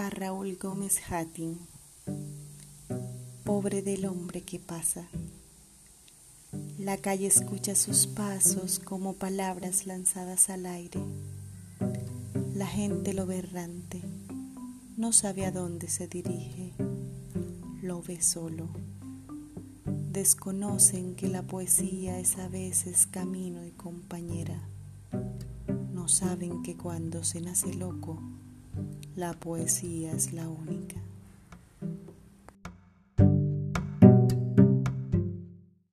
a Raúl Gómez Hattin. Pobre del hombre que pasa. La calle escucha sus pasos como palabras lanzadas al aire. La gente lo ve errante, no sabe a dónde se dirige, lo ve solo. Desconocen que la poesía es a veces camino y compañera. No saben que cuando se nace loco, la poesía es la única.